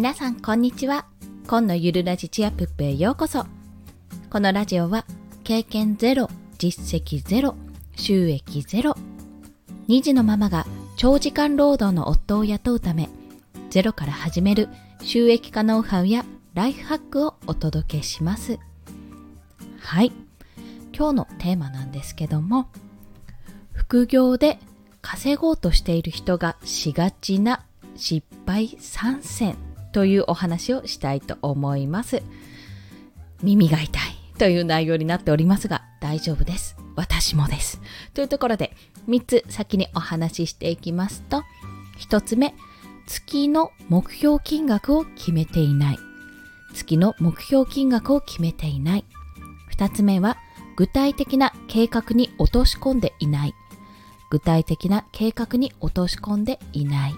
皆さんこんにちは。今のゆるラジチアプップへようこそ。このラジオは経験ゼロ実績ゼロ収益ゼロ2児のママが長時間労働の夫を雇うためゼロから始める収益化ノウハウやライフハックをお届けします。はい。今日のテーマなんですけども副業で稼ごうとしている人がしがちな失敗参戦。というお話をしたいと思います。耳が痛いという内容になっておりますが大丈夫です。私もです。というところで3つ先にお話ししていきますと1つ目月の目標金額を決めていない。月の目標金額を決めていない。2つ目は具体的な計画に落とし込んでいない。具体的な計画に落とし込んでいない。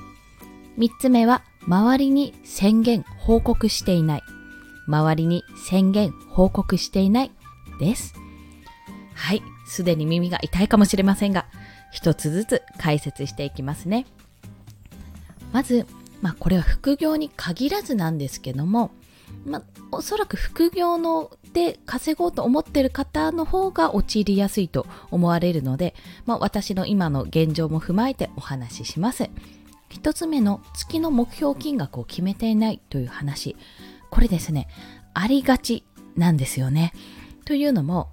3つ目は周りに宣言報告していない。周りに宣言報告していないです。はい。すでに耳が痛いかもしれませんが一つずつ解説していきますね。まず、まあ、これは副業に限らずなんですけども、まあ、おそらく副業ので稼ごうと思ってる方の方が陥りやすいと思われるので、まあ、私の今の現状も踏まえてお話しします。一つ目の月の目標金額を決めていないという話。これですね、ありがちなんですよね。というのも、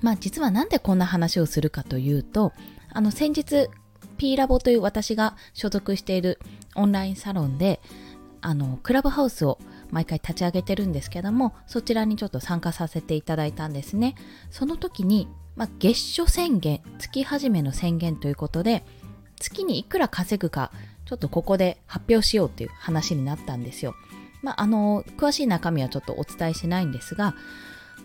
まあ実はなんでこんな話をするかというと、あの先日 P ラボという私が所属しているオンラインサロンで、あのクラブハウスを毎回立ち上げてるんですけどもそちらにちょっと参加させていただいたんですねその時に、まあ、月初宣言月始めの宣言ということで月にいくら稼ぐかちょっとここで発表しようっていう話になったんですよ。まああの詳しい中身はちょっとお伝えしないんですが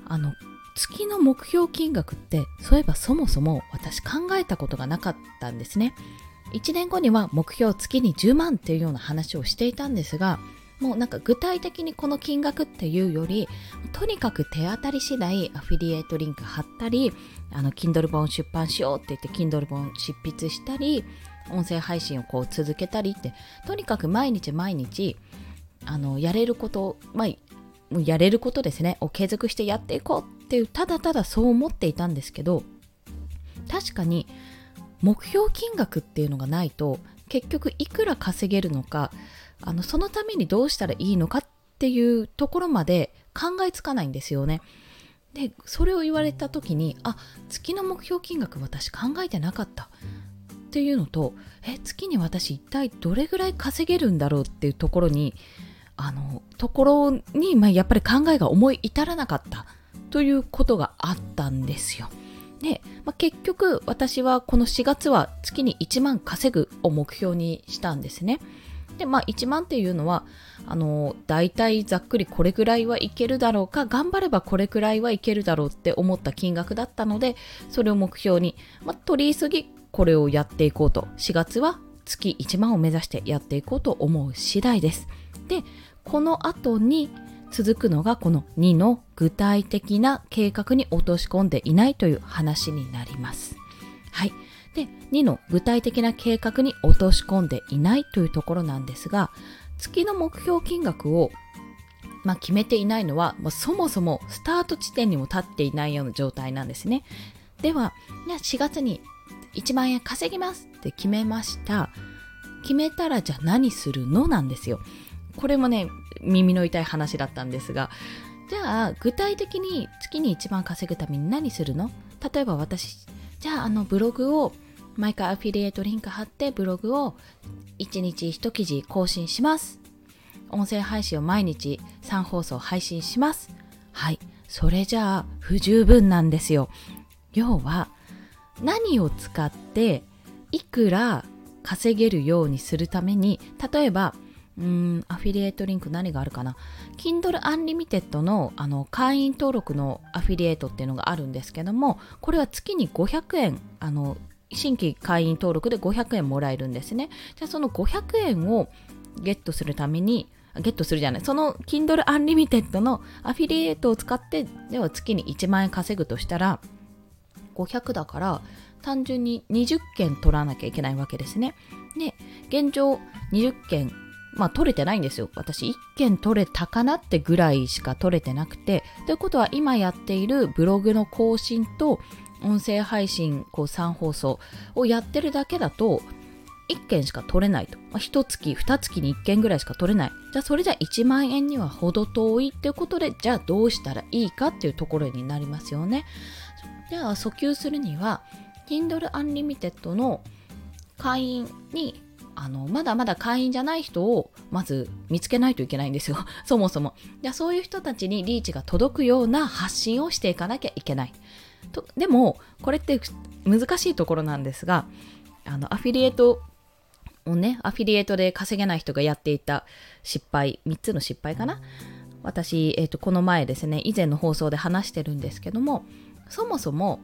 あの月の目標金額ってそういえばそもそも私考えたことがなかったんですね。1年後には目標月に10万っていうような話をしていたんですがもうなんか具体的にこの金額っていうよりとにかく手当たり次第アフィリエイトリンク貼ったりあの Kindle 本出版しようって言って Kindle 本執筆したり音声配信をこう続けたりってとにかく毎日毎日あのやれることまあやれることですね。を継続してやっていこうっていうただただそう思っていたんですけど確かに目標金額っていうのがないと結局いくら稼げるのかあのそのためにどうしたらいいのかっていうところまで考えつかないんですよね。でそれを言われた時にあ月の目標金額私考えてなかったっていうのとえ月に私一体どれぐらい稼げるんだろうっていうところにあのところに、まあ、やっぱり考えが思い至らなかったということがあったんですよ。で、まあ、結局私はこの4月は月に1万稼ぐを目標にしたんですね。でまあ1万っていうのはあの大体ざっくりこれぐらいはいけるだろうか頑張ればこれくらいはいけるだろうって思った金額だったのでそれを目標に、まあ、取り急ぎこれをやっていこうと4月は月1万を目指してやっていこうと思う次第です。でこの後に続くのがこの2の具体的な計画に落とし込んでいないという話になります。はい。で、2の具体的な計画に落とし込んでいないというところなんですが、月の目標金額を、まあ、決めていないのは、まあ、そもそもスタート地点にも立っていないような状態なんですね。では、4月に1万円稼ぎますって決めました。決めたらじゃあ何するのなんですよ。これもね、耳の痛い話だったんですが、じゃあ具体的に月に1万稼ぐために何するの？例えば私じゃああのブログを毎回アフィリエイトリンク貼ってブログを1日1記事更新します。音声配信を毎日3放送配信します。はい。それじゃあ不十分なんですよ。要は何を使っていくら稼げるようにするために例えばうん、アフィリエイトリンク何があるかな。Kindle Unlimited のあの会員登録のアフィリエイトっていうのがあるんですけどもこれは月に500円あの新規会員登録で500円もらえるんですね。じゃあその500円をゲットするためにゲットするじゃないその Kindle Unlimited のアフィリエイトを使ってでは月に1万円稼ぐとしたら500だから単純に20件取らなきゃいけないわけですね。で現状20件まあ取れてないんですよ。私1件取れたかなってぐらいしか取れてなくて。ということは今やっているブログの更新と音声配信こう3放送をやってるだけだと1件しか取れないと。まあ、1月、2月に1件ぐらいしか取れない。じゃあそれじゃ1万円には程遠いっていうことで、じゃあどうしたらいいかっていうところになりますよね。じゃあ訴求するには、Kindle Unlimited の会員にあのまだまだ会員じゃない人をまず見つけないといけないんですよ。そもそも。じそういう人たちにリーチが届くような発信をしていかなきゃいけない。とでもこれって難しいところなんですがあのアフィリエイトをねアフィリエイトで稼げない人がやっていた失敗3つの失敗かな。私、えーとこの前ですね以前の放送で話してるんですけどもそもそも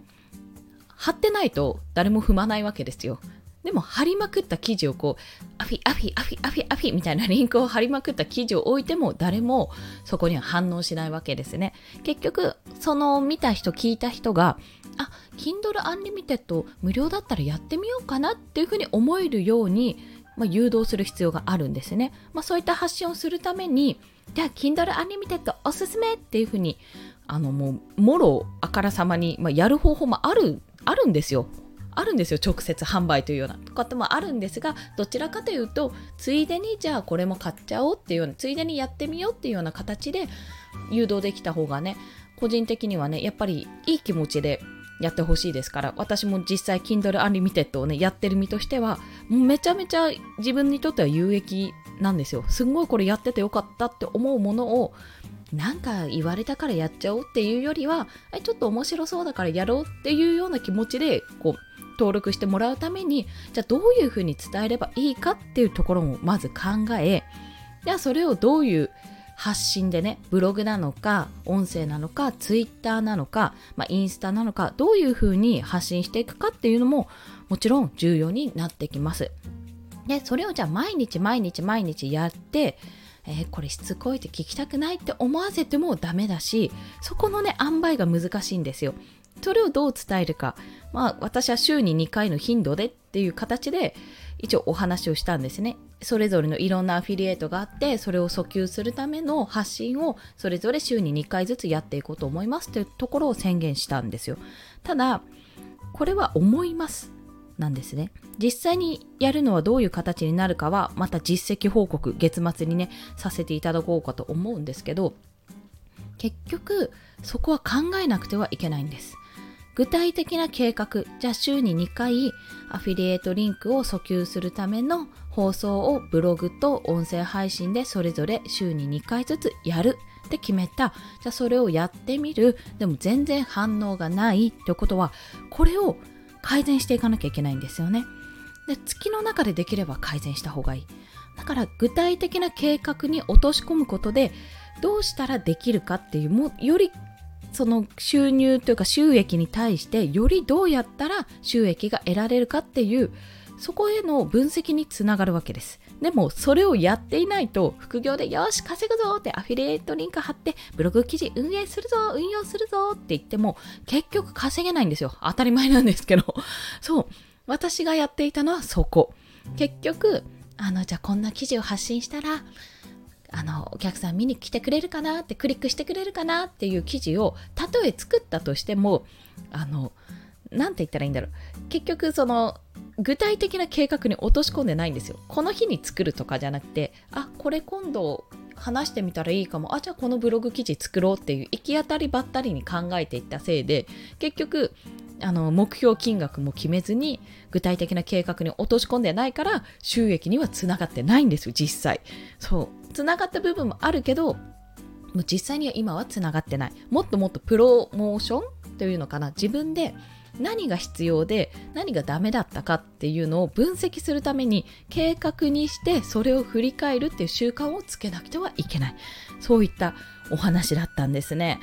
貼ってないと誰も踏まないわけですよ。でも貼りまくった記事をこうアフィアフィアフィアフィアフィみたいなリンクを貼りまくった記事を置いても誰もそこには反応しないわけですね。結局その見た人聞いた人があ Kindle Unlimited 無料だったらやってみようかなっていうふうに思えるように、まあ、誘導する必要があるんですね、まあ、そういった発信をするためにじゃあ Kindle Unlimited おすすめっていうふうにあのもうもろあからさまに、まあ、やる方法もあるあるんですよ。あるんですよ直接販売というような。こともあるんですがどちらかというとついでにじゃあこれも買っちゃおうっていうようなついでにやってみようっていうような形で誘導できた方がね個人的にはねやっぱりいい気持ちでやってほしいですから私も実際 Kindle Unlimited をねやってる身としてはめちゃめちゃ自分にとっては有益なんですよ。すんごいこれやっててよかったって思うものをなんか言われたからやっちゃおうっていうよりはちょっと面白そうだからやろうっていうような気持ちでこう登録してもらうためにじゃあどういうふうに伝えればいいかっていうところもまず考えじゃあそれをどういう発信でねブログなのか音声なのかツイッターなのか、まあ、インスタなのかどういうふうに発信していくかっていうのももちろん重要になってきます。でそれをじゃあ毎日毎日毎日やってえー、これしつこいって聞きたくないって思わせてもダメだしそこのね塩梅が難しいんですよそれをどう伝えるか。まあ私は週に2回の頻度でっていう形で一応お話をしたんですね。それぞれのいろんなアフィリエイトがあってそれを訴求するための発信をそれぞれ週に2回ずつやっていこうと思いますというところを宣言したんですよ。ただこれは思いますなんですね。実際にやるのはどういう形になるかはまた実績報告月末にねさせていただこうかと思うんですけど結局そこは考えなくてはいけないんです。具体的な計画じゃあ週に2回アフィリエイトリンクを訴求するための放送をブログと音声配信でそれぞれ週に2回ずつやる。って決めた。じゃあそれをやってみる。でも全然反応がないってことはこれを改善していかなきゃいけないんですよね。で月の中でできれば改善した方がいい。だから具体的な計画に落とし込むことでどうしたらできるかっていうもよりその収入というか収益に対してよりどうやったら収益が得られるかっていうそこへの分析につながるわけです。でもそれをやっていないと副業でよし稼ぐぞってアフィリエイトリンク貼ってブログ記事運営するぞ運用するぞって言っても結局稼げないんですよ。当たり前なんですけど。そう。私がやっていたのはそこ。結局あのじゃあこんな記事を発信したらあのお客さん見に来てくれるかなってクリックしてくれるかなっていう記事をたとえ作ったとしてもあの何て言ったらいいんだろう。結局その具体的な計画に落とし込んでないんですよ。この日に作るとかじゃなくてあこれ今度話してみたらいいかも。あじゃあこのブログ記事作ろうっていう行き当たりばったりに考えていったせいで結局あの目標金額も決めずに具体的な計画に落とし込んでないから収益にはつながってないんですよ実際。そう。つながった部分もあるけどもう実際には今はつながってない。もっともっとプロモーションというのかな。自分で何が必要で何がダメだったかっていうのを分析するために計画にしてそれを振り返るっていう習慣をつけなくてはいけない。そういったお話だったんですね。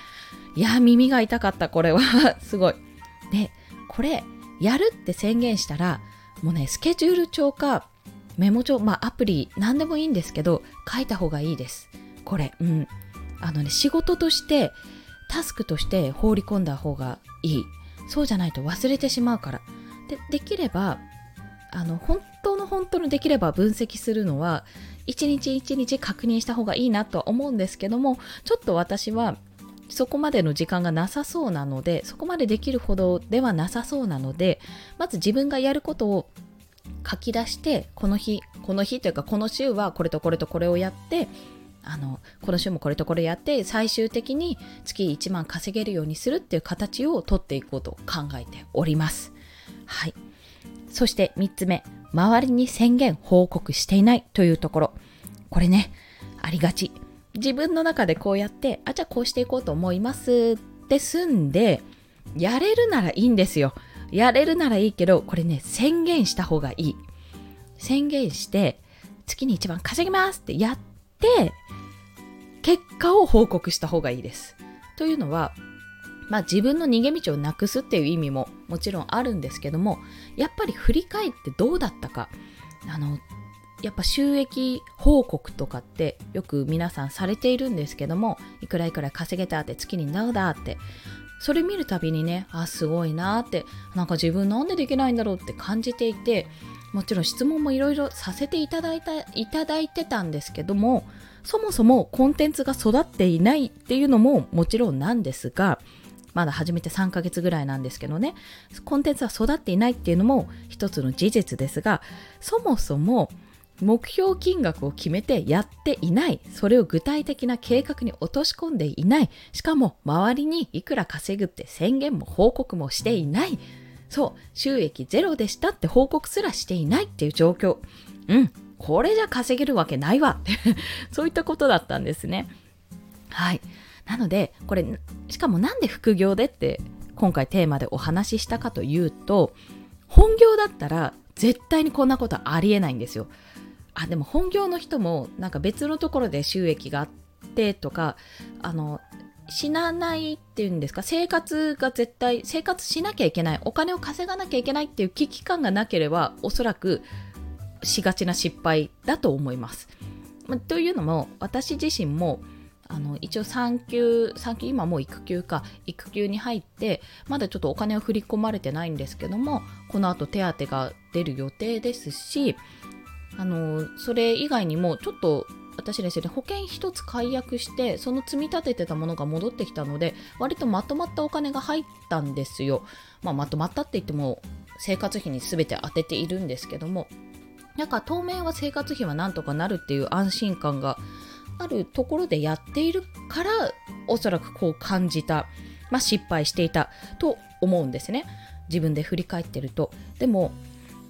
いや耳が痛かったこれは。すごい。でこれやるって宣言したらもうねスケジュール帳かメモ帳まあアプリ何でもいいんですけど書いた方がいいです。これうん。あのね仕事としてタスクとして放り込んだ方がいい。そうじゃないと忘れてしまうから。でできればあの本当の本当のできれば分析するのは一日一日確認した方がいいなとは思うんですけどもちょっと私はそこまでの時間がなさそうなのでそこまでできるほどではなさそうなのでまず自分がやることを書き出してこの日この日というかこの週はこれとこれとこれをやってあのこの週もこれとこれやって最終的に月1万稼げるようにするっていう形を取っていこうと考えております。はい。そして3つ目、周りに宣言報告していないというところ。これね、ありがち。自分の中でこうやって、あ、じゃあこうしていこうと思いますって済んで、やれるならいいんですよ。やれるならいいけど、これね、宣言した方がいい。宣言して、月に一番稼ぎますってやって、結果を報告した方がいいです。というのは、まあ自分の逃げ道をなくすっていう意味ももちろんあるんですけども、やっぱり振り返ってどうだったか。あの、やっぱ収益報告とかってよく皆さんされているんですけども、いくらいくら稼げたって月になうだって、それ見るたびにね、あ、すごいなって、なんか自分なんでできないんだろうって感じていて、もちろん質問もいろいろさせていただいた、いただいてたんですけども、そもそもコンテンツが育っていないっていうのももちろんなんですが、まだ始めて3ヶ月ぐらいなんですけどね、コンテンツは育っていないっていうのも一つの事実ですが、そもそも目標金額を決めてやっていない。それを具体的な計画に落とし込んでいない。しかも周りにいくら稼ぐって宣言も報告もしていない。そう、収益ゼロでしたって報告すらしていないっていう状況。うん、これじゃ稼げるわけないわって そういったことだったんですね。はい。なので、これ、しかもなんで副業でって今回テーマでお話ししたかというと、本業だったら絶対にこんなことありえないんですよ。あ、でも本業の人もなんか別のところで収益があってとか、あの、死なないっていうんですか？生活が絶対生活しなきゃいけないお金を稼がなきゃいけないっていう危機感がなければおそらくしがちな失敗だと思います。まというのも私自身もあの一応産休産休今もう育休か育休に入ってまだちょっとお金を振り込まれてないんですけどもこの後手当が出る予定ですしあのそれ以外にもちょっと私ですね保険一つ解約してその積み立ててたものが戻ってきたので割とまとまったお金が入ったんですよ、まあ、まとまったって言っても生活費に全て当てているんですけども。なんか当面は生活費はなんとかなるっていう安心感があるところでやっているからおそらくこう感じた、まあ、失敗していたと思うんですね。自分で振り返ってると。でも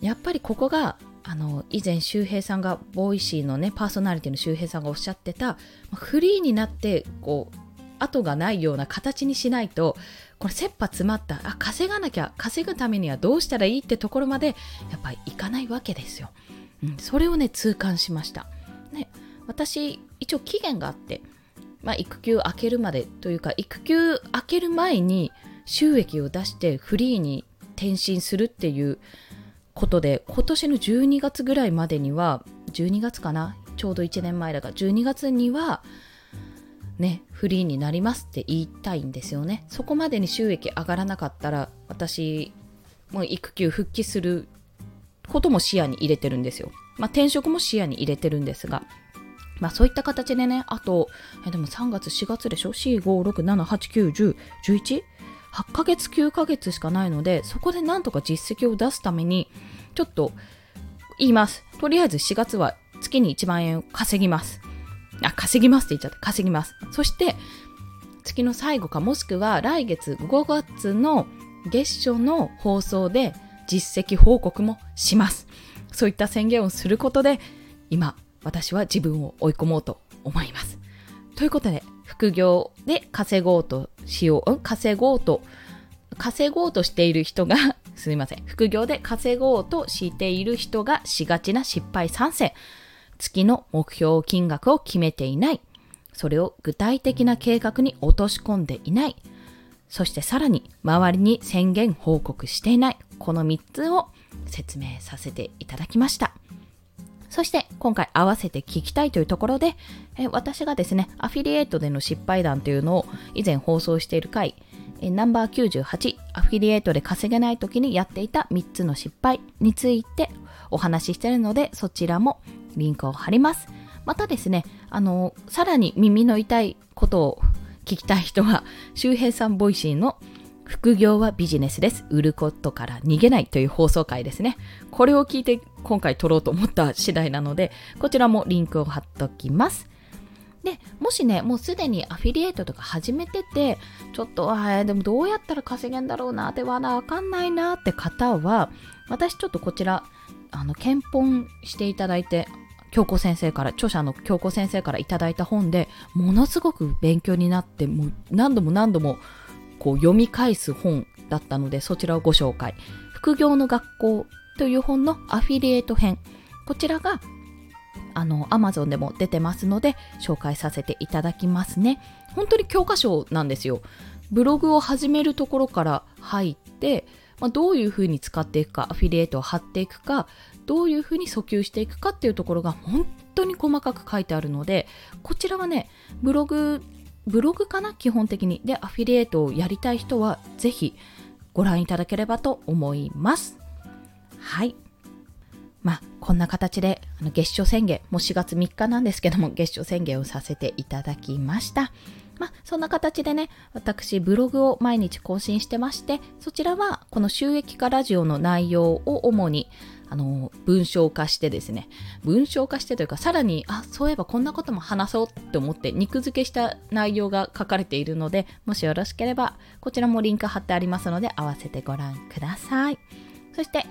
やっぱりここがあの以前周平さんが Voicy のねパーソナリティの周平さんがおっしゃってたフリーになってこう後がないような形にしないとこれ切羽詰まったあ稼がなきゃ稼ぐためにはどうしたらいいってところまでやっぱりいかないわけですよ、うん、それをね痛感しました。ね私一応期限があって、まあ、育休明けるまでというか育休明ける前に収益を出してフリーに転身するっていうことで今年の12月ぐらいまでには12月かなちょうど1年前だから12月にはねフリーになりますって言いたいんですよねそこまでに収益上がらなかったら私もう育休復帰することも視野に入れてるんですよまあ転職も視野に入れてるんですがまあそういった形でね、あと、えでも3月、4月でしょ ?4、5、6、7、8、9、10、11? 8ヶ月、9ヶ月しかないので、そこでなんとか実績を出すために、ちょっと言います。とりあえず4月は月に1万円稼ぎます。あ、稼ぎますって言っちゃった。稼ぎます。そして、月の最後か、もしくは来月5月の月初の放送で実績報告もします。そういった宣言をすることで、今、私は自分を追い込もうと思います。ということで、副業で稼ごうとしよう、稼ごうと、稼ごうとしている人が、すみません、副業で稼ごうとしている人がしがちな失敗参戦。月の目標金額を決めていない。それを具体的な計画に落とし込んでいない。そしてさらに周りに宣言報告していない。この3つを説明させていただきました。そして今回合わせて聞きたいというところで、え私がですね、アフィリエイトでの失敗談というのを以前放送している回、えナンバー98、アフィリエイトで稼げない時にやっていた3つの失敗についてお話ししているので、そちらもリンクを貼ります。またですね、あの、さらに耳の痛いことを聞きたい人は、周平さん Voicy の副業はビジネスです。売ることから逃げないという放送回ですね。これを聞いて今回撮ろうと思った次第なので、こちらもリンクを貼っときます。で、もしね、もうすでにアフィリエイトとか始めてて、ちょっと、あでもどうやったら稼げんだろうなってわかんないなって方は、私ちょっとこちら、あの、検本していただいて、京子先生から、著者の京子先生からいただいた本で、ものすごく勉強になって、もう何度も何度もこう読み返す本だったので、そちらをご紹介。副業の学校という本のアフィリエイト編。こちらが、あの、アマゾンでも出てますので、紹介させていただきますね。本当に教科書なんですよ。ブログを始めるところから入って、まあ、どういうふうに使っていくか、アフィリエイトを貼っていくか、どういうふうに訴求していくかっていうところが本当に細かく書いてあるので、こちらはね、ブログ、ブログかな？基本的に。で、アフィリエイトをやりたい人は、ぜひご覧いただければと思います。はい。まあ、こんな形で、あの月初宣言、もう4月3日なんですけども、月初宣言をさせていただきました。まあ、そんな形でね、私、ブログを毎日更新してまして、そちらは、この収益化ラジオの内容を主に、あの、文章化してですね、文章化してというか、さらに、あ、そういえばこんなことも話そうって思って、肉付けした内容が書かれているので、もしよろしければ、こちらもリンク貼ってありますので、合わせてご覧ください。そして、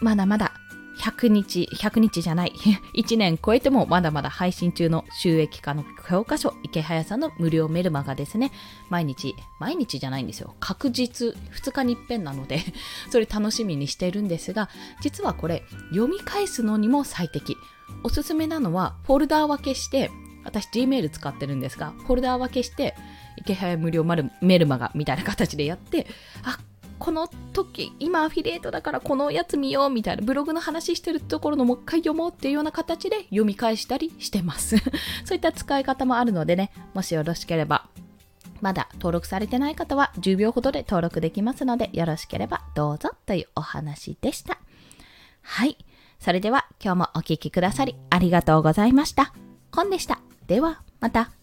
まだまだ100日、100日じゃない、1年超えてもまだまだ配信中の収益化の教科書、池早さんの無料メルマがですね、毎日、毎日じゃないんですよ。確実、2日に一遍なので それ楽しみにしてるんですが、実はこれ、読み返すのにも最適。おすすめなのは、フォルダー分けして、私 Gmail 使ってるんですが、フォルダー分けして、池早無料メルマガみたいな形でやって、あ、この時、今アフィリエイトだからこのやつ見ようみたいな、ブログの話してるところのもう一回読もうっていうような形で読み返したりしてます。そういった使い方もあるのでね、もしよろしければ、まだ登録されてない方は10秒ほどで登録できますので、よろしければどうぞというお話でした。はい。それでは今日もお聴きくださりありがとうございました。コンでした。では、また。